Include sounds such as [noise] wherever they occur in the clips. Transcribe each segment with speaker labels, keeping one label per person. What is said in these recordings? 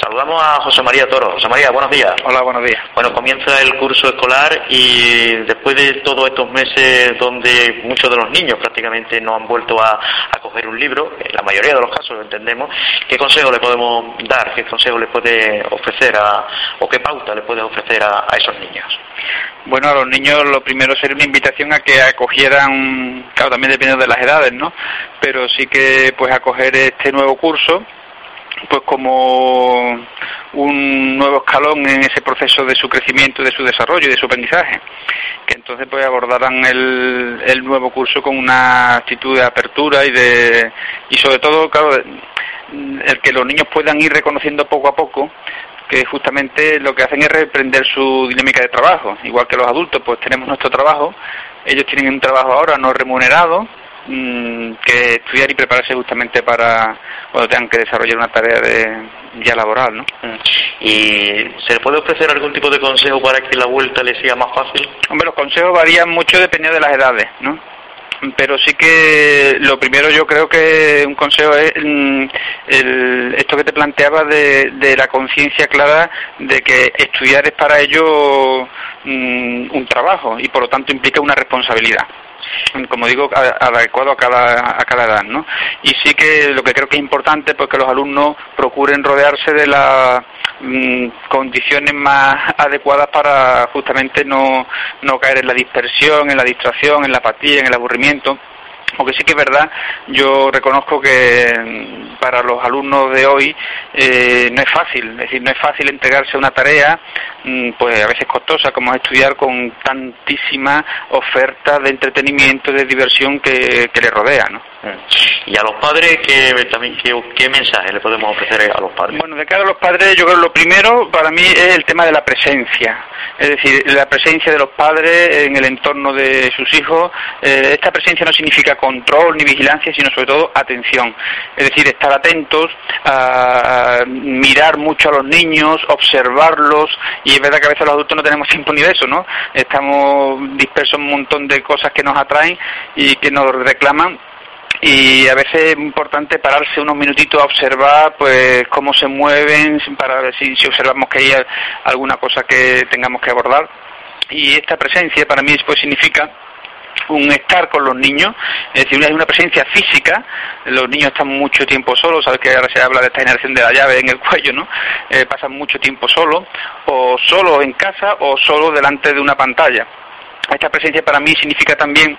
Speaker 1: Saludamos a José María Toro. José María, buenos días.
Speaker 2: Hola, buenos días.
Speaker 1: Bueno, comienza el curso escolar y después de todos estos meses donde muchos de los niños prácticamente no han vuelto a, coger un libro, en la mayoría de los casos lo entendemos, ¿qué consejo le podemos dar? ¿Qué consejo le puede ofrecer a, o qué pauta le puede ofrecer a, esos niños?
Speaker 2: Bueno, a los niños lo primero sería una invitación a que acogieran, claro, también dependiendo de las edades, ¿no? Pero sí que pues acoger este nuevo curso pues como un nuevo escalón en ese proceso de su crecimiento, de su desarrollo y de su aprendizaje, que entonces pues abordarán el, el nuevo curso con una actitud de apertura y de y sobre todo claro el que los niños puedan ir reconociendo poco a poco que justamente lo que hacen es reprender su dinámica de trabajo, igual que los adultos pues tenemos nuestro trabajo, ellos tienen un trabajo ahora no remunerado Mm, que estudiar y prepararse justamente para cuando tengan que desarrollar una tarea de ya laboral, ¿no? Mm.
Speaker 1: ¿Y se le puede ofrecer algún tipo de consejo para que la vuelta le sea más fácil?
Speaker 2: Hombre, los consejos varían mucho dependiendo de las edades, ¿no? pero sí que lo primero yo creo que un consejo es mm, el, esto que te planteaba de, de la conciencia clara de que estudiar es para ello un trabajo y por lo tanto implica una responsabilidad como digo, adecuado a cada, a cada edad, ¿no? Y sí que lo que creo que es importante, pues que los alumnos procuren rodearse de las mm, condiciones más adecuadas para justamente no, no caer en la dispersión, en la distracción, en la apatía, en el aburrimiento aunque sí que es verdad, yo reconozco que para los alumnos de hoy eh, no es fácil, es decir, no es fácil entregarse a una tarea, mm, pues a veces costosa, como es estudiar con tantísima oferta de entretenimiento, de diversión que, que le rodea, ¿no?
Speaker 1: Y a los padres, ¿qué, también, qué, mensaje le podemos ofrecer a los padres?
Speaker 2: Bueno, de cara a los padres, yo creo que lo primero para mí es el tema de la presencia. Es decir, la presencia de los padres en el entorno de sus hijos. Eh, esta presencia no significa control ni vigilancia, sino sobre todo atención. Es decir, estar atentos a mirar mucho a los niños, observarlos. Y es verdad que a veces los adultos no tenemos [laughs] tiempo ni de eso, ¿no? Estamos dispersos en un montón de cosas que nos atraen y que nos reclaman y a veces es importante pararse unos minutitos a observar pues cómo se mueven para ver si, si observamos que hay alguna cosa que tengamos que abordar y esta presencia para mí después significa un estar con los niños, es decir, es una presencia física, los niños están mucho tiempo solos, sabes que ahora se habla de esta generación de la llave en el [laughs] cuello, ¿no? Eh, pasan mucho tiempo solos, o solo en casa o solo delante de una pantalla. Esta presencia para mí significa también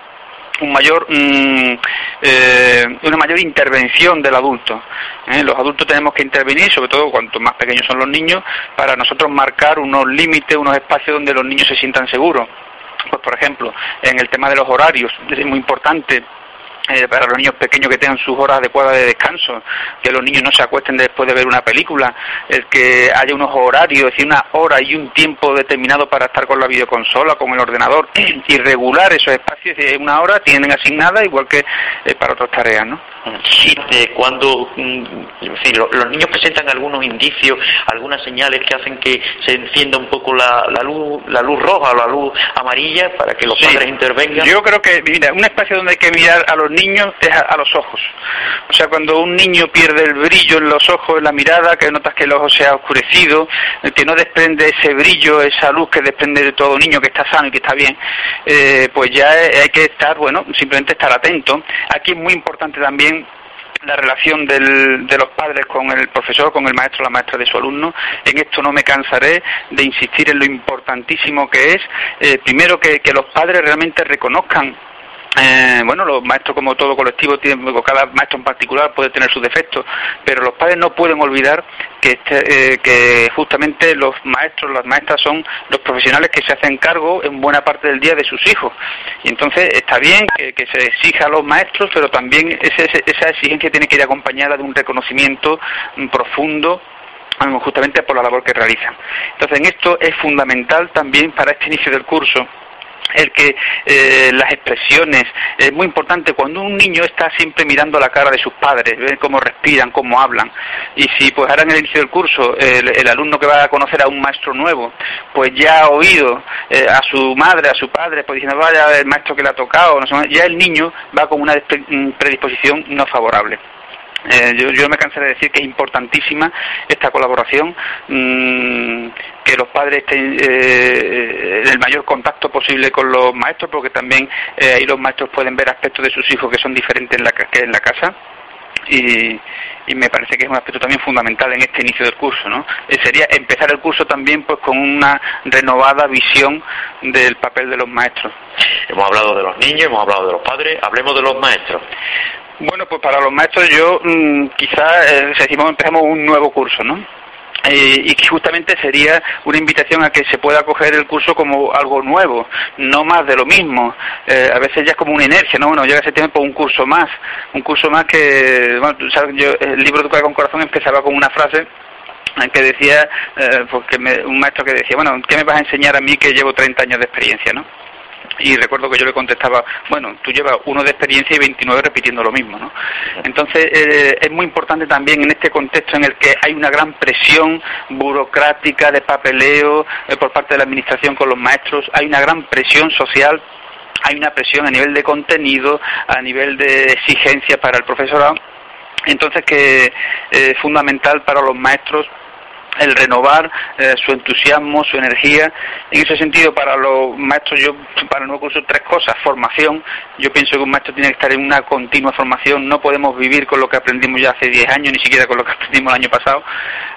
Speaker 2: un mayor, mm, eh, una mayor intervención del adulto. ¿eh? Los adultos tenemos que intervenir, sobre todo cuanto más pequeños son los niños, para nosotros marcar unos límites, unos espacios donde los niños se sientan seguros. Pues, por ejemplo, en el tema de los horarios, es muy importante eh, para los niños pequeños que tengan sus horas adecuadas de descanso, que los niños no se acuesten después de ver una película, el que haya unos horarios, es decir, una hora y un tiempo determinado para estar con la videoconsola, con el ordenador, [clears throat] y regular esos espacios, de una hora tienen asignada igual que eh, para otras tareas, ¿no?
Speaker 1: Sí, cuando mm, los niños presentan algunos indicios, algunas señales que hacen que se encienda un poco la, luz, la luz roja o la luz amarilla para que los padres intervengan.
Speaker 2: Yo creo que, mira, un espacio donde hay que mirar a los niños es a, los ojos. O sea, cuando un niño pierde el brillo en los ojos, en la mirada, que notas que el ojo se ha oscurecido, que no desprende ese brillo, esa luz que desprende de todo niño que está sano y que está bien, eh, pues ya hay que estar, bueno, simplemente estar atento. Aquí es muy importante también la relación del, de los padres con el profesor, con el maestro, la maestra de su alumno. En esto no me cansaré de insistir en lo importantísimo que es, eh, primero, que, que los padres realmente reconozcan eh, bueno, los maestros como todo colectivo, tienen, cada maestro en particular puede tener sus defectos, pero los padres no pueden olvidar que, este, eh, justamente los maestros, las maestras son los profesionales que se hacen cargo en buena parte del día de sus hijos. Y entonces está bien que, se exija a los maestros, pero también esa exigencia tiene que ir acompañada de un reconocimiento mm, profundo justamente por la labor que realizan. Entonces, en esto es fundamental también para este inicio del curso el que eh, las expresiones es muy importante cuando un niño está siempre mirando la cara de sus padres ven cómo respiran cómo hablan. Y si pues ahora en el inicio del curso el, alumno que va a conocer a un maestro nuevo pues ya ha oído eh, a su madre a su padre pues diciendo vaya el maestro que le ha tocado ya el niño va con una predisposición no favorable Eh, yo, yo me cansaré de decir que es importantísima esta colaboración, mm, que los padres estén eh, en el mayor contacto posible con los maestros, porque también eh, ahí los maestros pueden ver aspectos de sus hijos que son diferentes en la, que en la casa. Y, y me parece que es un aspecto también fundamental en este inicio del curso, ¿no? Eh, sería empezar el curso también pues con una renovada visión del papel de los maestros.
Speaker 1: Hemos hablado de los niños, hemos hablado de los padres, hablemos de los maestros.
Speaker 2: Bueno, pues para los maestros yo mm, quizás eh, decimos empezamos un nuevo curso, ¿no? Eh, y que justamente sería una invitación a que se pueda coger el curso como algo nuevo, no más de lo mismo. Eh, a veces ya es como una inercia, ¿no? Bueno, llega ese tiempo un curso más, un curso más que, bueno, tú sabes, yo, el libro Educar con Corazón empezaba con una frase que decía, eh, porque me, un maestro que decía, bueno, ¿qué me vas a enseñar a mí que llevo 30 años de experiencia, ¿no? Y recuerdo que yo le contestaba, bueno, tú llevas uno de experiencia y 29 repitiendo lo mismo, ¿no? Entonces, eh, es muy importante también en este contexto en el que hay una gran presión burocrática de papeleo eh, por parte de la Administración con los maestros, hay una gran presión social hay una presión a nivel de contenido, a nivel de exigencia para el profesorado, entonces que es fundamental para los maestros el renovar eh, su entusiasmo, su energía. En ese sentido, para los maestros, yo para el nuevo curso tres cosas. Formación. Yo pienso que un maestro tiene que estar en una continua formación. No podemos vivir con lo que aprendimos ya hace diez años, ni siquiera con lo que [laughs] aprendimos el año pasado.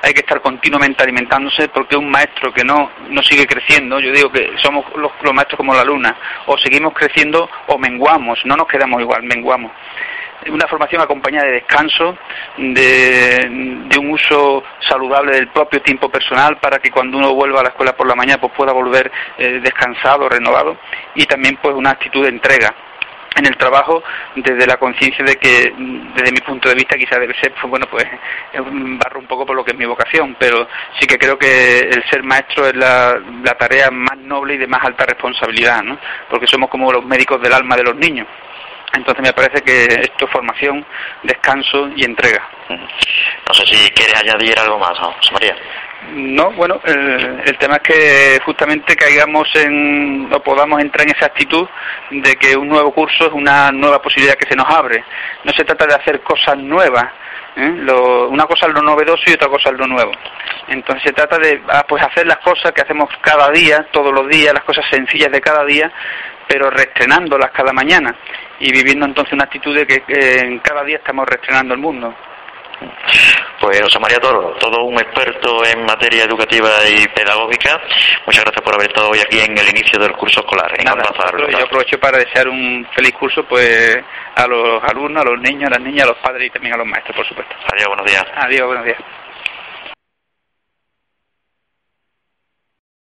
Speaker 2: Hay que estar continuamente alimentándose porque un maestro que no, no sigue creciendo, yo digo que somos los, los maestros como la luna, o seguimos creciendo o menguamos, no nos quedamos igual, menguamos una formación acompañada de descanso, de, un uso saludable del propio tiempo personal para que cuando uno vuelva a la escuela por la mañana pues pueda volver eh, descansado, renovado y también pues una actitud de entrega en el trabajo desde la conciencia de que desde mi punto de vista quizá debe ser pues bueno pues barro un poco por lo que es mi vocación pero sí que creo que el ser maestro es la, la tarea más noble y de más alta responsabilidad ¿no? porque somos como los médicos del alma de los niños entonces me parece que esto es formación, descanso y entrega.
Speaker 1: No sé si quieres añadir algo más, José María.
Speaker 2: No, bueno, el, tema es que justamente caigamos en, o podamos entrar en esa actitud de que un nuevo curso es una nueva posibilidad que se nos abre. No se trata de hacer cosas nuevas, ¿eh? una cosa es lo novedoso y otra cosa es lo nuevo. Entonces se trata de ah, pues hacer las cosas que hacemos cada día, todos los días, las cosas sencillas de cada día, pero reestrenándolas cada mañana y viviendo entonces una actitud de que en cada día estamos reestrenando el mundo.
Speaker 1: Pues José María Toro, todo un experto en materia educativa y pedagógica. Muchas gracias por haber estado hoy aquí en el inicio del curso escolar. En
Speaker 2: Nada, yo aprovecho para desear un feliz curso pues a los alumnos, a los niños, a las niñas, a los padres y también a los maestros, por supuesto.
Speaker 1: Adiós, buenos días.
Speaker 2: Adiós, buenos días.